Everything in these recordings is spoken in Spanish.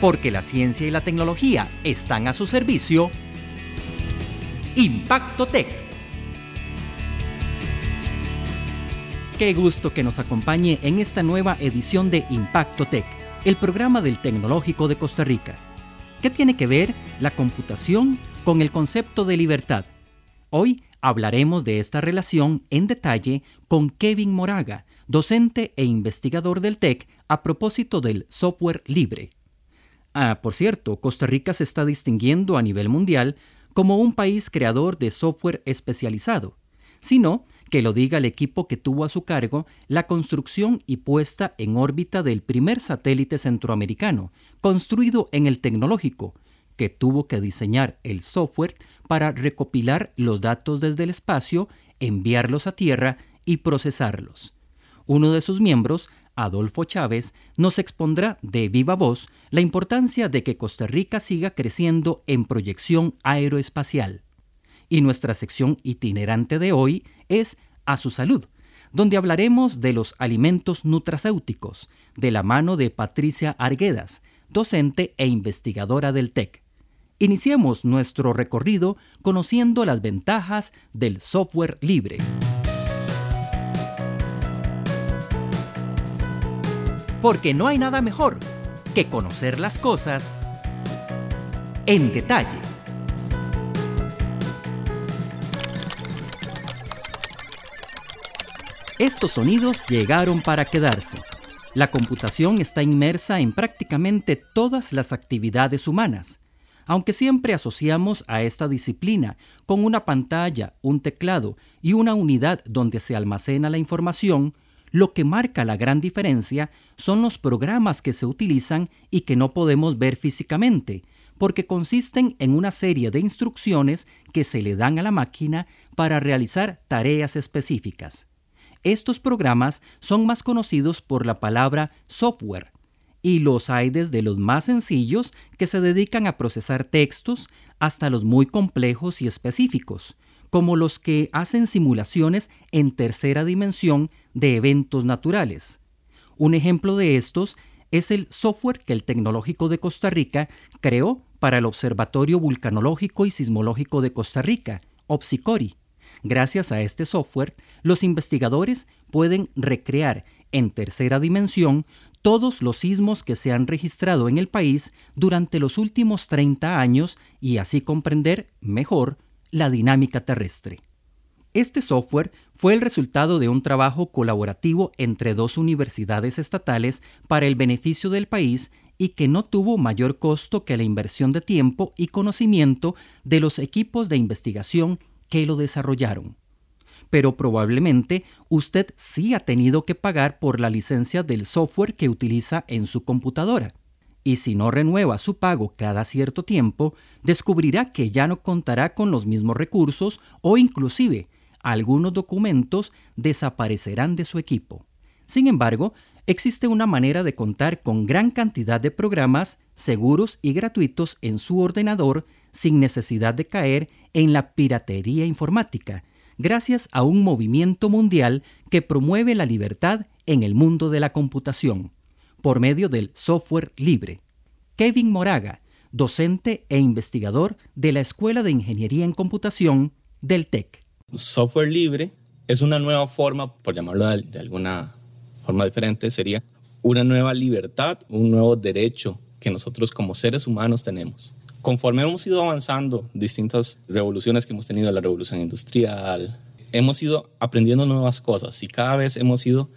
Porque la ciencia y la tecnología están a su servicio. Impacto Tech. Qué gusto que nos acompañe en esta nueva edición de Impacto Tech, el programa del Tecnológico de Costa Rica. ¿Qué tiene que ver la computación con el concepto de libertad? Hoy hablaremos de esta relación en detalle con Kevin Moraga, docente e investigador del TEC a propósito del software libre. Ah, por cierto, Costa Rica se está distinguiendo a nivel mundial como un país creador de software especializado, sino que lo diga el equipo que tuvo a su cargo la construcción y puesta en órbita del primer satélite centroamericano, construido en el tecnológico, que tuvo que diseñar el software para recopilar los datos desde el espacio, enviarlos a Tierra y procesarlos. Uno de sus miembros, Adolfo Chávez, nos expondrá de viva voz la importancia de que Costa Rica siga creciendo en proyección aeroespacial. Y nuestra sección itinerante de hoy es A su salud, donde hablaremos de los alimentos nutracéuticos, de la mano de Patricia Arguedas, docente e investigadora del TEC. Iniciemos nuestro recorrido conociendo las ventajas del software libre. Porque no hay nada mejor que conocer las cosas en detalle. Estos sonidos llegaron para quedarse. La computación está inmersa en prácticamente todas las actividades humanas, aunque siempre asociamos a esta disciplina con una pantalla, un teclado y una unidad donde se almacena la información, lo que marca la gran diferencia son los programas que se utilizan y que no podemos ver físicamente, porque consisten en una serie de instrucciones que se le dan a la máquina para realizar tareas específicas. Estos programas son más conocidos por la palabra software, y los hay desde los más sencillos que se dedican a procesar textos hasta los muy complejos y específicos, como los que hacen simulaciones en tercera dimensión de eventos naturales. Un ejemplo de estos es el software que el Tecnológico de Costa Rica creó para el Observatorio Vulcanológico y Sismológico de Costa Rica, OPSICORI, Gracias a este software, los investigadores pueden recrear en tercera dimensión todos los sismos que se han registrado en el país durante los últimos 30 años y así comprender mejor la dinámica terrestre. Este software fue el resultado de un trabajo colaborativo entre dos universidades estatales para el beneficio del país y que no tuvo mayor costo que la inversión de tiempo y conocimiento de los equipos de investigación que lo desarrollaron. Pero probablemente usted sí ha tenido que pagar por la licencia del software que utiliza en su computadora. Y si no renueva su pago cada cierto tiempo, descubrirá que ya no contará con los mismos recursos o inclusive algunos documentos desaparecerán de su equipo. Sin embargo, existe una manera de contar con gran cantidad de programas seguros y gratuitos en su ordenador sin necesidad de caer en la piratería informática, gracias a un movimiento mundial que promueve la libertad en el mundo de la computación, por medio del software libre. Kevin Moraga, docente e investigador de la Escuela de Ingeniería en Computación del TEC. Software libre es una nueva forma, por llamarlo de alguna forma diferente, sería una nueva libertad, un nuevo derecho que nosotros como seres humanos tenemos. Conforme hemos ido avanzando, distintas revoluciones que hemos tenido, la revolución industrial, hemos ido aprendiendo nuevas cosas y cada vez hemos ido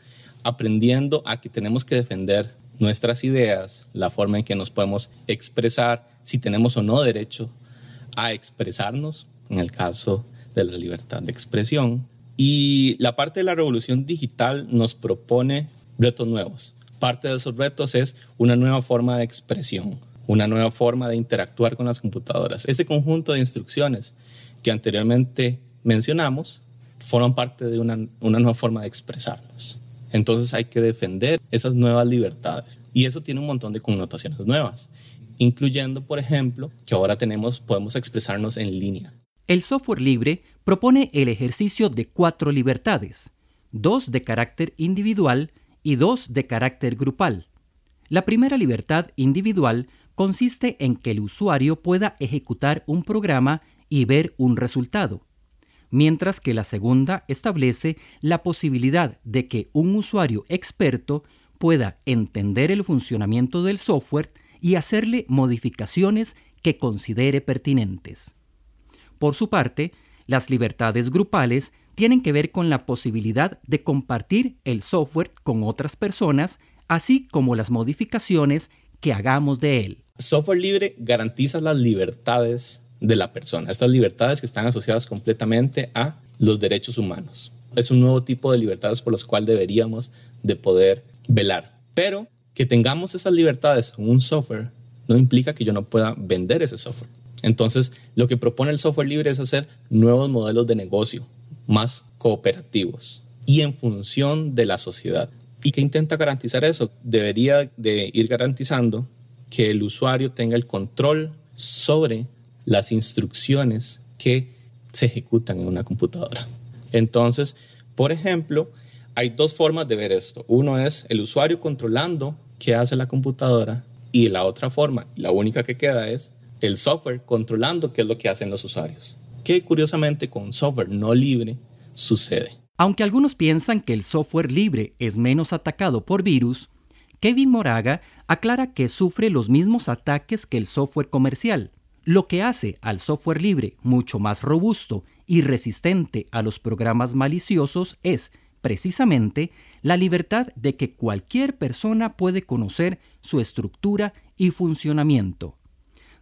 aprendiendo a que tenemos que defender nuestras ideas, la forma en que nos podemos expresar, si tenemos o no derecho a expresarnos, en el caso de la libertad de expresión. Y la parte de la revolución digital nos propone retos nuevos. Parte de esos retos es una nueva forma de expresión una nueva forma de interactuar con las computadoras. Este conjunto de instrucciones que anteriormente mencionamos forman parte de una, nueva forma de expresarnos. Entonces hay que defender esas nuevas libertades. Y eso tiene un montón de connotaciones nuevas, incluyendo, por ejemplo, que ahora tenemos, podemos expresarnos en línea. El software libre propone el ejercicio de cuatro libertades, dos de carácter individual y dos de carácter grupal. La primera libertad individual consiste en que el usuario pueda ejecutar un programa y ver un resultado, mientras que la segunda establece la posibilidad de que un usuario experto pueda entender el funcionamiento del software y hacerle modificaciones que considere pertinentes. Por su parte, las libertades grupales tienen que ver con la posibilidad de compartir el software con otras personas, así como las modificaciones que hagamos de él. Software libre garantiza las libertades de la persona, estas libertades que están asociadas completamente a los derechos humanos. Es un nuevo tipo de libertades por las cuales deberíamos de poder velar. Pero que tengamos esas libertades en un software no implica que yo no pueda vender ese software. Entonces, lo que propone el software libre es hacer nuevos modelos de negocio más cooperativos y en función de la sociedad. ¿Y qué intenta garantizar eso? Debería de ir garantizando que el usuario tenga el control sobre las instrucciones que se ejecutan en una computadora. Entonces, por ejemplo, hay dos formas de ver esto. Uno es el usuario controlando qué hace la computadora y la otra forma, la única que queda es el software controlando qué es lo que hacen los usuarios. Que curiosamente con software no libre sucede. Aunque algunos piensan que el software libre es menos atacado por virus, Kevin Moraga aclara que sufre los mismos ataques que el software comercial, lo que hace al software libre mucho más robusto y resistente a los programas maliciosos es, precisamente, la libertad de que cualquier persona puede conocer su estructura y funcionamiento.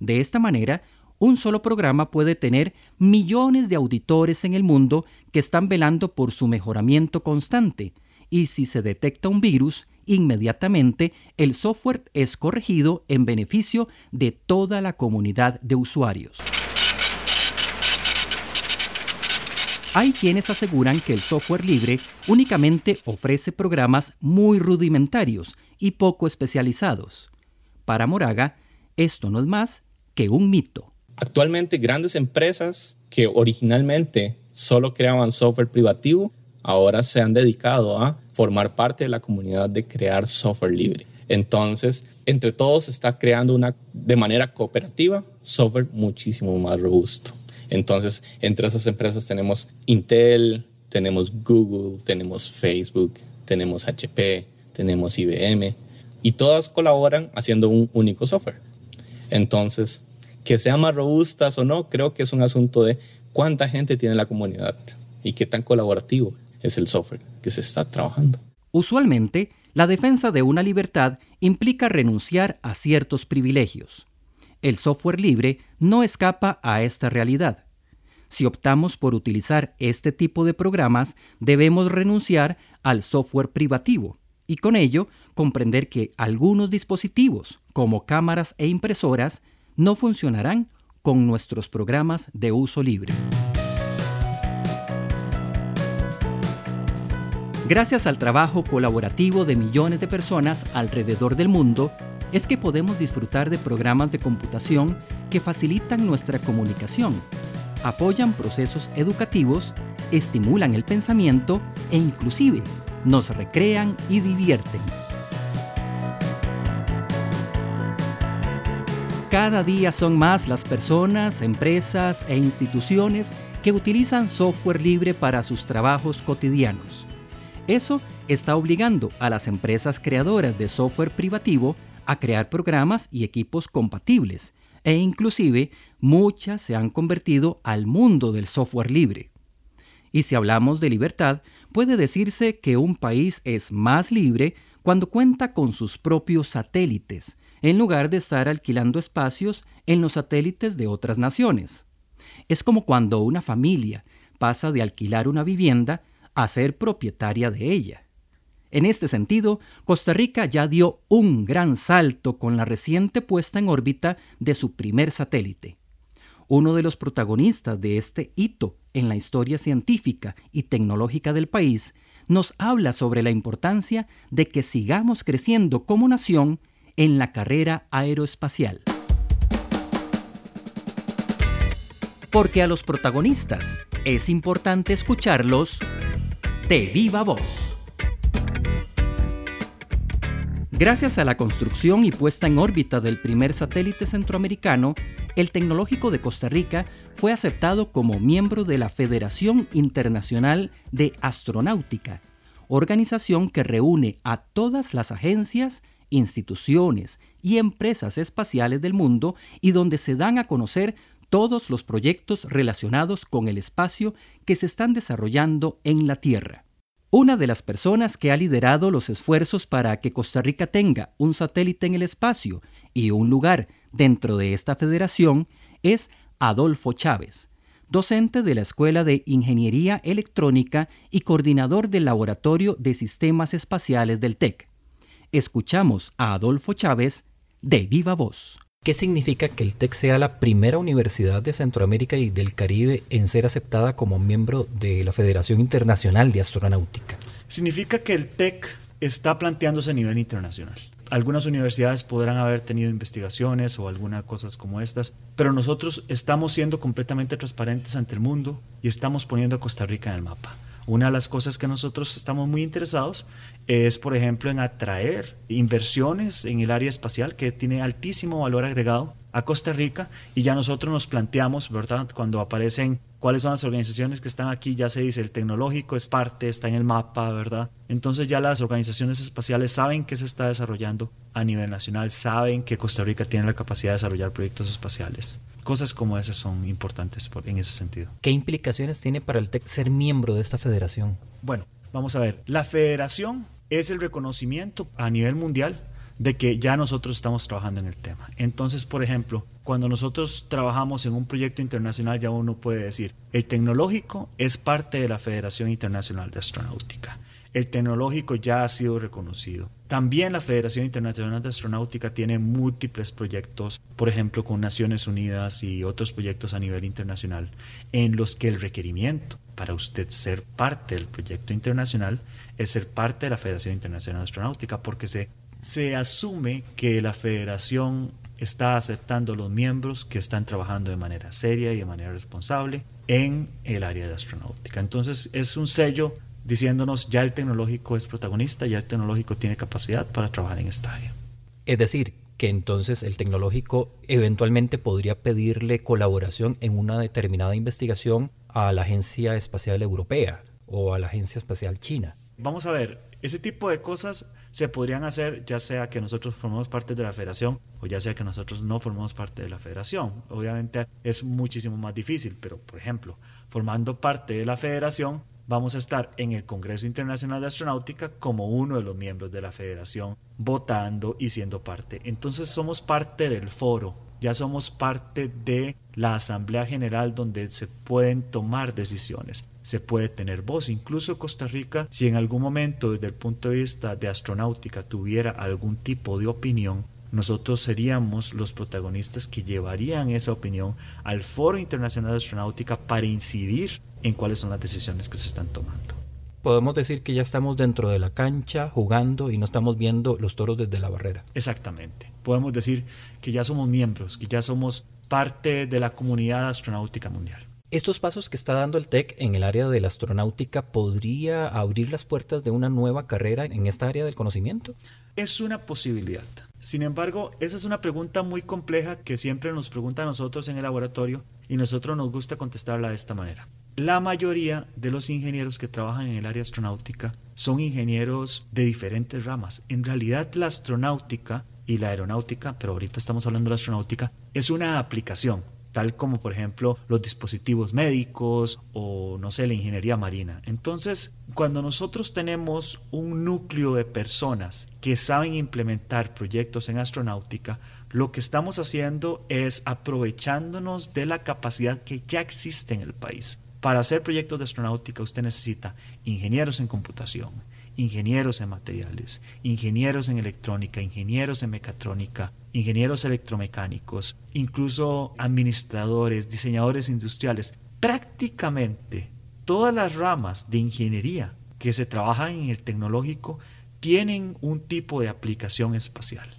De esta manera, un solo programa puede tener millones de auditores en el mundo que están velando por su mejoramiento constante, y si se detecta un virus, inmediatamente el software es corregido en beneficio de toda la comunidad de usuarios. Hay quienes aseguran que el software libre únicamente ofrece programas muy rudimentarios y poco especializados. Para Moraga, esto no es más que un mito. Actualmente grandes empresas que originalmente solo creaban software privativo, ahora se han dedicado a formar parte de la comunidad de crear software libre. Entonces, entre todos se está creando una, de manera cooperativa software muchísimo más robusto. Entonces, entre esas empresas tenemos Intel, tenemos Google, tenemos Facebook, tenemos HP, tenemos IBM, y todas colaboran haciendo un único software. Entonces, que sean más robustas o no, creo que es un asunto de cuánta gente tiene la comunidad y qué tan colaborativo es el software que se está trabajando. Usualmente, la defensa de una libertad implica renunciar a ciertos privilegios. El software libre no escapa a esta realidad. Si optamos por utilizar este tipo de programas, debemos renunciar al software privativo y con ello comprender que algunos dispositivos, como cámaras e impresoras, no funcionarán con nuestros programas de uso libre. Gracias al trabajo colaborativo de millones de personas alrededor del mundo, es que podemos disfrutar de programas de computación que facilitan nuestra comunicación, apoyan procesos educativos, estimulan el pensamiento e inclusive nos recrean y divierten. Cada día son más las personas, empresas e instituciones que utilizan software libre para sus trabajos cotidianos. Eso está obligando a las empresas creadoras de software privativo a crear programas y equipos compatibles, e inclusive muchas se han convertido al mundo del software libre. Y si hablamos de libertad, puede decirse que un país es más libre cuando cuenta con sus propios satélites, en lugar de estar alquilando espacios en los satélites de otras naciones. Es como cuando una familia pasa de alquilar una vivienda a ser propietaria de ella. En este sentido, Costa Rica ya dio un gran salto con la reciente puesta en órbita de su primer satélite. Uno de los protagonistas de este hito en la historia científica y tecnológica del país nos habla sobre la importancia de que sigamos creciendo como nación en la carrera aeroespacial. Porque a los protagonistas es importante escucharlos de viva voz. Gracias a la construcción y puesta en órbita del primer satélite centroamericano, el Tecnológico de Costa Rica fue aceptado como miembro de la Federación Internacional de Astronáutica, organización que reúne a todas las agencias, instituciones y empresas espaciales del mundo y donde se dan a conocer todos los proyectos relacionados con el espacio que se están desarrollando en la Tierra. Una de las personas que ha liderado los esfuerzos para que Costa Rica tenga un satélite en el espacio y un lugar dentro de esta federación es Adolfo Chávez, docente de la Escuela de Ingeniería Electrónica y coordinador del Laboratorio de Sistemas Espaciales del TEC. Escuchamos a Adolfo Chávez de viva voz. ¿Qué significa que el TEC sea la primera universidad de Centroamérica y del Caribe en ser aceptada como miembro de la Federación Internacional de Astronáutica? Significa que el TEC está planteándose a nivel internacional. Algunas universidades podrán haber tenido investigaciones o algunas cosas como estas, pero nosotros estamos siendo completamente transparentes ante el mundo y estamos poniendo a Costa Rica en el mapa. Una de las cosas que nosotros estamos muy interesados es, por ejemplo, en atraer inversiones en el área espacial que tiene altísimo valor agregado a Costa Rica y ya nosotros nos planteamos, ¿verdad? Cuando aparecen cuáles son las organizaciones que están aquí, ya se dice el tecnológico es parte, está en el mapa, ¿verdad? Entonces ya las organizaciones espaciales saben que se está desarrollando a nivel nacional, saben que Costa Rica tiene la capacidad de desarrollar proyectos espaciales. Cosas como esas son importantes en ese sentido. ¿Qué implicaciones tiene para el TEC ser miembro de esta federación? Bueno, vamos a ver. La federación es el reconocimiento a nivel mundial de que ya nosotros estamos trabajando en el tema. Entonces, por ejemplo, cuando nosotros trabajamos en un proyecto internacional, ya uno puede decir, el tecnológico es parte de la Federación Internacional de Astronáutica el tecnológico ya ha sido reconocido. También la Federación Internacional de Astronáutica tiene múltiples proyectos, por ejemplo, con Naciones Unidas y otros proyectos a nivel internacional, en los que el requerimiento para usted ser parte del proyecto internacional es ser parte de la Federación Internacional de Astronáutica, porque se, se asume que la federación está aceptando los miembros que están trabajando de manera seria y de manera responsable en el área de astronáutica. Entonces es un sello diciéndonos ya el tecnológico es protagonista, ya el tecnológico tiene capacidad para trabajar en esta área. Es decir, que entonces el tecnológico eventualmente podría pedirle colaboración en una determinada investigación a la Agencia Espacial Europea o a la Agencia Espacial China. Vamos a ver, ese tipo de cosas se podrían hacer ya sea que nosotros formamos parte de la federación o ya sea que nosotros no formamos parte de la federación. Obviamente es muchísimo más difícil, pero por ejemplo, formando parte de la federación, vamos a estar en el Congreso Internacional de Astronáutica como uno de los miembros de la federación, votando y siendo parte. Entonces somos parte del foro, ya somos parte de la Asamblea General donde se pueden tomar decisiones, se puede tener voz. Incluso Costa Rica, si en algún momento desde el punto de vista de astronáutica tuviera algún tipo de opinión, nosotros seríamos los protagonistas que llevarían esa opinión al Foro Internacional de Astronáutica para incidir en cuáles son las decisiones que se están tomando. Podemos decir que ya estamos dentro de la cancha jugando y no estamos viendo los toros desde la barrera. Exactamente. Podemos decir que ya somos miembros, que ya somos parte de la comunidad astronáutica mundial. ¿Estos pasos que está dando el TEC en el área de la astronáutica podría abrir las puertas de una nueva carrera en esta área del conocimiento? Es una posibilidad. Sin embargo, esa es una pregunta muy compleja que siempre nos pregunta a nosotros en el laboratorio y nosotros nos gusta contestarla de esta manera. La mayoría de los ingenieros que trabajan en el área astronáutica son ingenieros de diferentes ramas. En realidad la astronáutica y la aeronáutica, pero ahorita estamos hablando de la astronáutica, es una aplicación tal como por ejemplo los dispositivos médicos o no sé, la ingeniería marina. Entonces, cuando nosotros tenemos un núcleo de personas que saben implementar proyectos en astronáutica, lo que estamos haciendo es aprovechándonos de la capacidad que ya existe en el país. Para hacer proyectos de astronáutica usted necesita ingenieros en computación, ingenieros en materiales, ingenieros en electrónica, ingenieros en mecatrónica, ingenieros electromecánicos, incluso administradores, diseñadores industriales. Prácticamente todas las ramas de ingeniería que se trabajan en el tecnológico tienen un tipo de aplicación espacial.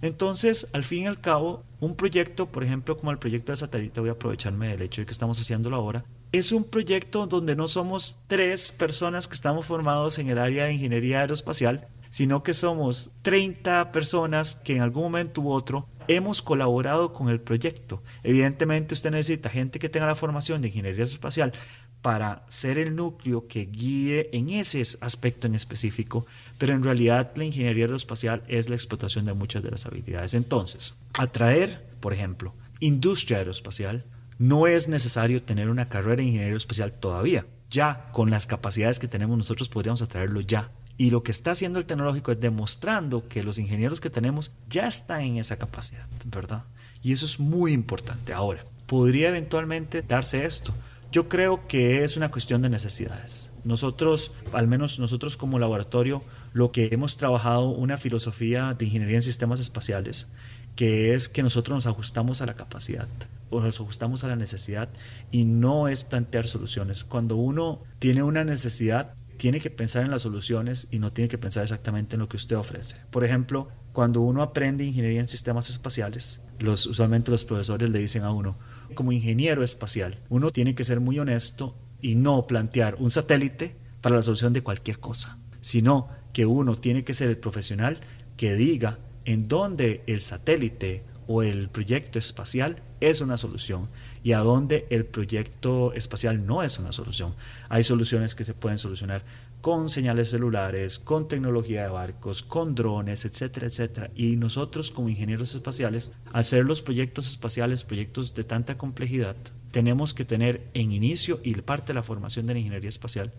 Entonces, al fin y al cabo, un proyecto, por ejemplo, como el proyecto de satélite, voy a aprovecharme del hecho de que estamos haciéndolo ahora, es un proyecto donde no somos tres personas que estamos formados en el área de ingeniería aeroespacial, sino que somos 30 personas que en algún momento u otro hemos colaborado con el proyecto. Evidentemente usted necesita gente que tenga la formación de ingeniería espacial para ser el núcleo que guíe en ese aspecto en específico, pero en realidad la ingeniería aeroespacial es la explotación de muchas de las habilidades. Entonces, atraer, por ejemplo, industria aeroespacial, no es necesario tener una carrera en ingeniería aeroespacial todavía. Ya con las capacidades que tenemos nosotros podríamos atraerlo ya. Y lo que está haciendo el tecnológico es demostrando que los ingenieros que tenemos ya están en esa capacidad, ¿verdad? Y eso es muy importante. Ahora, ¿podría eventualmente darse esto? Yo creo que es una cuestión de necesidades. Nosotros, al menos nosotros como laboratorio, lo que hemos trabajado una filosofía de ingeniería en sistemas espaciales, que es que nosotros nos ajustamos a la capacidad o nos ajustamos a la necesidad y no es plantear soluciones. Cuando uno tiene una necesidad, tiene que pensar en las soluciones y no tiene que pensar exactamente en lo que usted ofrece. Por ejemplo, cuando uno aprende ingeniería en sistemas espaciales, los, usualmente los profesores le dicen a uno, como ingeniero espacial, uno tiene que ser muy honesto y no plantear un satélite para la solución de cualquier cosa, sino que uno tiene que ser el profesional que diga en dónde el satélite o el proyecto espacial es una solución y a dónde el proyecto espacial no es una solución. Hay soluciones que se pueden solucionar con señales celulares, con tecnología de barcos, con drones, etcétera, etcétera. Y nosotros como ingenieros espaciales, hacer los proyectos espaciales, proyectos de tanta complejidad, tenemos que tener en inicio y parte de la formación de la ingeniería espacial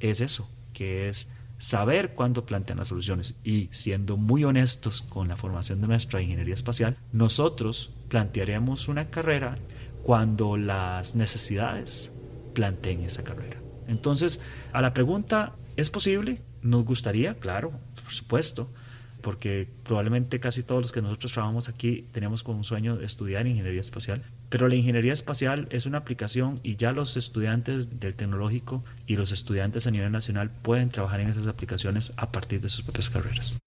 es eso, que es saber cuándo plantean las soluciones y siendo muy honestos con la formación de nuestra ingeniería espacial, nosotros plantearemos una carrera cuando las necesidades planteen esa carrera. Entonces, a la pregunta, ¿es posible? Nos gustaría, claro, por supuesto, porque probablemente casi todos los que nosotros trabajamos aquí tenemos como un sueño de estudiar ingeniería espacial, pero la ingeniería espacial es una aplicación y ya los estudiantes del tecnológico y los estudiantes a nivel nacional pueden trabajar en esas aplicaciones a partir de sus propias carreras.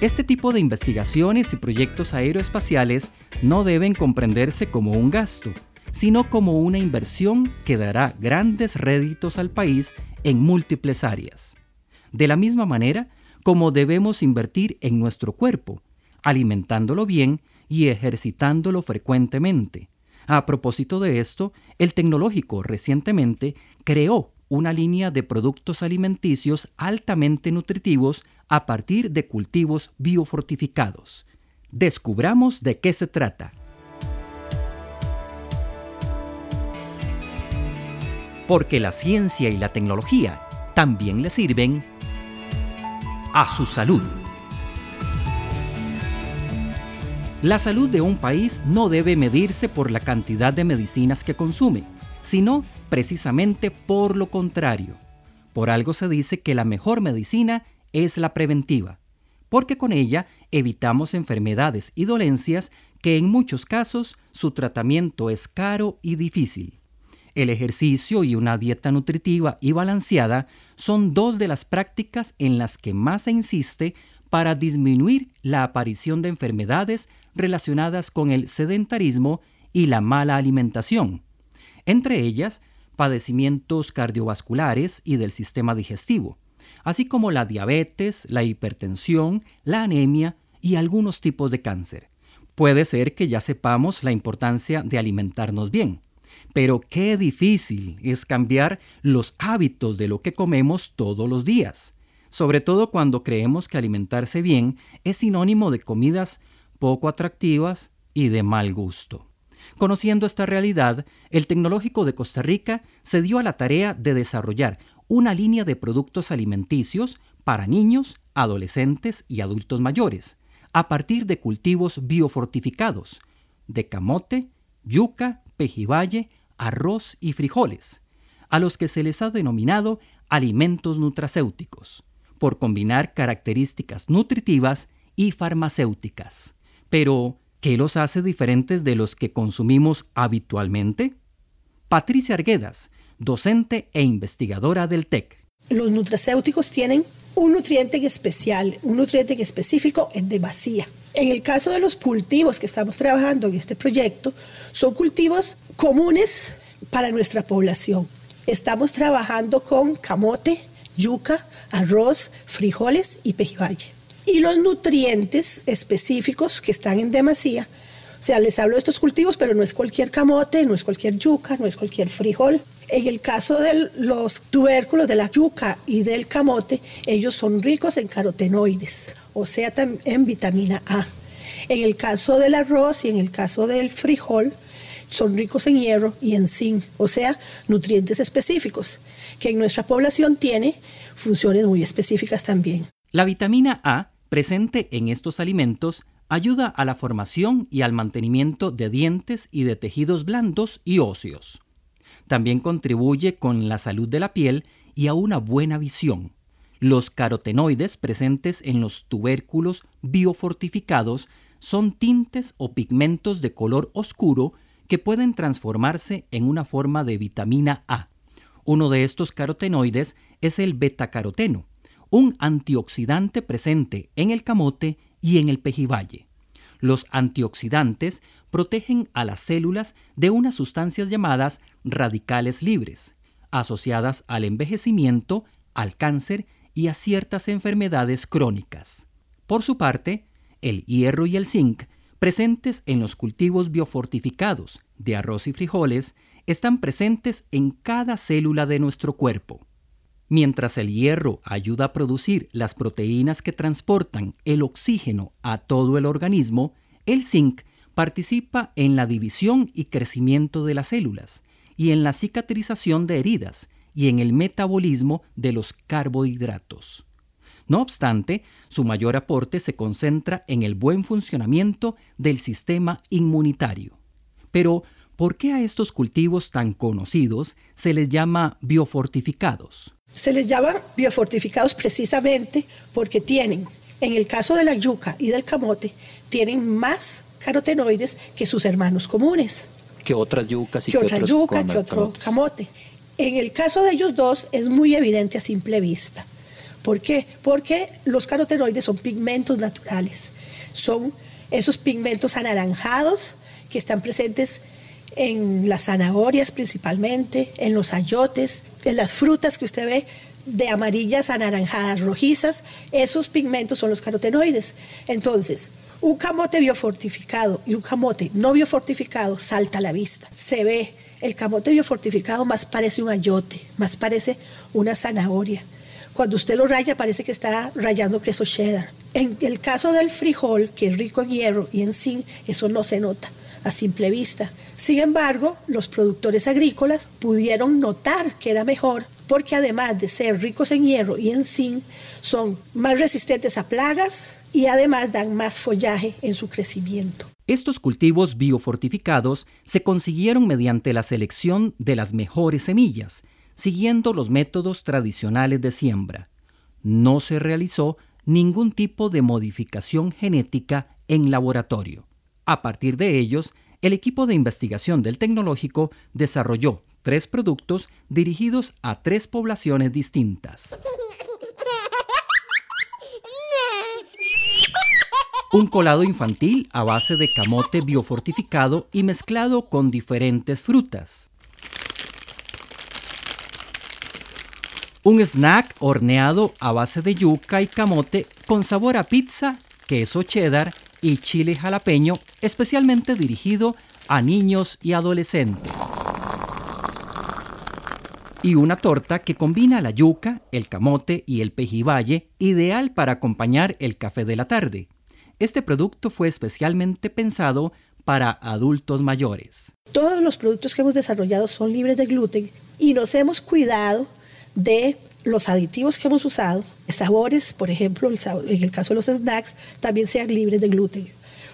Este tipo de investigaciones y proyectos aeroespaciales no deben comprenderse como un gasto, sino como una inversión que dará grandes réditos al país en múltiples áreas. De la misma manera, como debemos invertir en nuestro cuerpo, alimentándolo bien y ejercitándolo frecuentemente. A propósito de esto, el tecnológico recientemente creó una línea de productos alimenticios altamente nutritivos a partir de cultivos biofortificados. Descubramos de qué se trata. Porque la ciencia y la tecnología también le sirven a su salud. La salud de un país no debe medirse por la cantidad de medicinas que consume, sino precisamente por lo contrario. Por algo se dice que la mejor medicina es la preventiva, porque con ella evitamos enfermedades y dolencias que en muchos casos su tratamiento es caro y difícil. El ejercicio y una dieta nutritiva y balanceada son dos de las prácticas en las que más se insiste para disminuir la aparición de enfermedades relacionadas con el sedentarismo y la mala alimentación, entre ellas padecimientos cardiovasculares y del sistema digestivo, así como la diabetes, la hipertensión, la anemia y algunos tipos de cáncer. Puede ser que ya sepamos la importancia de alimentarnos bien, pero qué difícil es cambiar los hábitos de lo que comemos todos los días, sobre todo cuando creemos que alimentarse bien es sinónimo de comidas poco atractivas y de mal gusto. Conociendo esta realidad, el Tecnológico de Costa Rica se dio a la tarea de desarrollar una línea de productos alimenticios para niños, adolescentes y adultos mayores, a partir de cultivos biofortificados, de camote, yuca, pejibaye, arroz y frijoles, a los que se les ha denominado alimentos nutracéuticos, por combinar características nutritivas y farmacéuticas. Pero, ¿qué los hace diferentes de los que consumimos habitualmente? Patricia Arguedas, docente e investigadora del TEC. Los nutracéuticos tienen un nutriente especial, un nutriente específico en demasía. En el caso de los cultivos que estamos trabajando en este proyecto, son cultivos comunes para nuestra población. estamos trabajando con camote, yuca, arroz, frijoles y pejibaye. Y los nutrientes específicos que están en demasía, o sea, les hablo de estos cultivos, pero no es cualquier camote, no es cualquier yuca, no es cualquier frijol. En el caso de los tubérculos de la yuca y del camote, ellos son ricos en carotenoides, o sea, en vitamina A. En el caso del arroz y en el caso del frijol, son ricos en hierro y en zinc, o sea, nutrientes específicos, que en nuestra población tiene funciones muy específicas también. La vitamina A, presente en estos alimentos, ayuda a la formación y al mantenimiento de dientes y de tejidos blandos y óseos. También contribuye con la salud de la piel y a una buena visión. Los carotenoides presentes en los tubérculos biofortificados son tintes o pigmentos de color oscuro que pueden transformarse en una forma de vitamina A. Uno de estos carotenoides es el betacaroteno, un antioxidante presente en el camote y en el pejibaye. Los antioxidantes protegen a las células de unas sustancias llamadas radicales libres, asociadas al envejecimiento, al cáncer y a ciertas enfermedades crónicas. Por su parte, el hierro y el zinc presentes en los cultivos biofortificados de arroz y frijoles están presentes en cada célula de nuestro cuerpo. Mientras el hierro ayuda a producir las proteínas que transportan el oxígeno a todo el organismo, el zinc participa en la división y crecimiento de las células y en la cicatrización de heridas y en el metabolismo de los carbohidratos. No obstante, su mayor aporte se concentra en el buen funcionamiento del sistema inmunitario. Pero, ¿por qué a estos cultivos tan conocidos se les llama biofortificados? Se les llama biofortificados precisamente porque tienen, en el caso de la yuca y del camote, tienen más carotenoides que sus hermanos comunes. Que otras yucas y que, otra yuca, que otro camote. En el caso de ellos dos es muy evidente a simple vista. ¿Por qué? Porque los carotenoides son pigmentos naturales. Son esos pigmentos anaranjados que están presentes en las zanahorias principalmente, en los ayotes, en las frutas que usted ve de amarillas, anaranjadas, rojizas, esos pigmentos son los carotenoides. Entonces, un camote biofortificado y un camote no biofortificado salta a la vista. Se ve, el camote biofortificado más parece un ayote, más parece una zanahoria. Cuando usted lo raya parece que está rayando queso cheddar. En el caso del frijol, que es rico en hierro y en zinc, eso no se nota a simple vista. Sin embargo, los productores agrícolas pudieron notar que era mejor porque además de ser ricos en hierro y en zinc, son más resistentes a plagas y además dan más follaje en su crecimiento. Estos cultivos biofortificados se consiguieron mediante la selección de las mejores semillas, siguiendo los métodos tradicionales de siembra. No se realizó ningún tipo de modificación genética en laboratorio. A partir de ellos, el equipo de investigación del tecnológico desarrolló tres productos dirigidos a tres poblaciones distintas. Un colado infantil a base de camote biofortificado y mezclado con diferentes frutas. Un snack horneado a base de yuca y camote con sabor a pizza, queso cheddar y chile jalapeño, especialmente dirigido a niños y adolescentes. Y una torta que combina la yuca, el camote y el pejibaye, ideal para acompañar el café de la tarde. Este producto fue especialmente pensado para adultos mayores. Todos los productos que hemos desarrollado son libres de gluten y nos hemos cuidado de los aditivos que hemos usado, sabores, por ejemplo, en el caso de los snacks, también sean libres de gluten.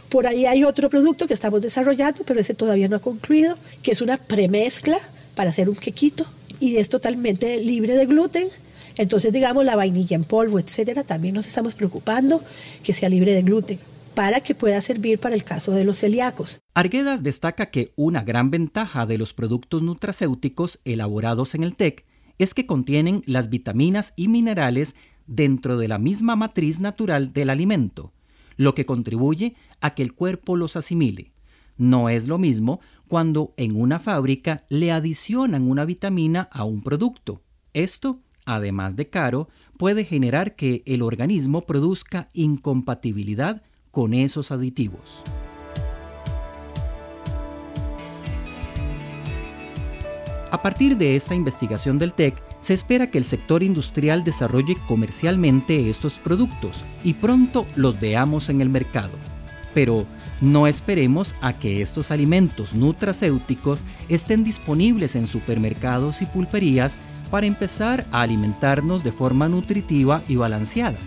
Por ahí hay otro producto que estamos desarrollando, pero ese todavía no ha concluido, que es una premezcla para hacer un quequito y es totalmente libre de gluten. Entonces, digamos, la vainilla en polvo, etcétera, también nos estamos preocupando que sea libre de gluten para que pueda servir para el caso de los celíacos. Arguedas destaca que una gran ventaja de los productos nutracéuticos elaborados en el TEC es que contienen las vitaminas y minerales dentro de la misma matriz natural del alimento, lo que contribuye a que el cuerpo los asimile. No es lo mismo cuando en una fábrica le adicionan una vitamina a un producto. Esto, además de caro, puede generar que el organismo produzca incompatibilidad con esos aditivos. A partir de esta investigación del TEC, se espera que el sector industrial desarrolle comercialmente estos productos y pronto los veamos en el mercado. Pero no esperemos a que estos alimentos nutracéuticos estén disponibles en supermercados y pulperías para empezar a alimentarnos de forma nutritiva y balanceada.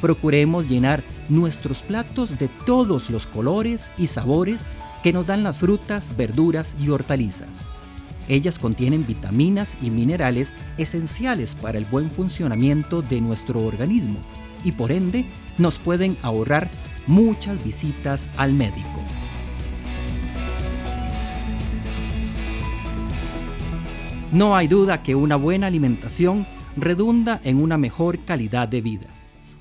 Procuremos llenar nuestros platos de todos los colores y sabores que nos dan las frutas, verduras y hortalizas. Ellas contienen vitaminas y minerales esenciales para el buen funcionamiento de nuestro organismo y por ende nos pueden ahorrar muchas visitas al médico. No hay duda que una buena alimentación redunda en una mejor calidad de vida.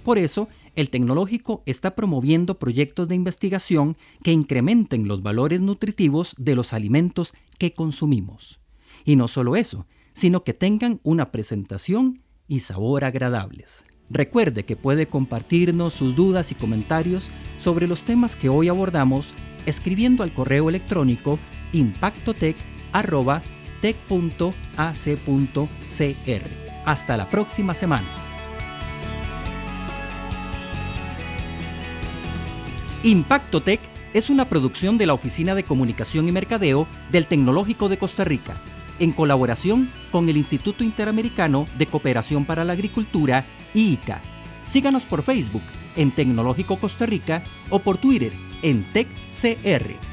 Por eso, el tecnológico está promoviendo proyectos de investigación que incrementen los valores nutritivos de los alimentos que consumimos. Y no solo eso, sino que tengan una presentación y sabor agradables. Recuerde que puede compartirnos sus dudas y comentarios sobre los temas que hoy abordamos escribiendo al correo electrónico impactotec.tec.ac.cr. Hasta la próxima semana. Impacto Tech es una producción de la Oficina de Comunicación y Mercadeo del Tecnológico de Costa Rica en colaboración con el Instituto Interamericano de Cooperación para la Agricultura, IICA. Síganos por Facebook en Tecnológico Costa Rica o por Twitter en TecCR.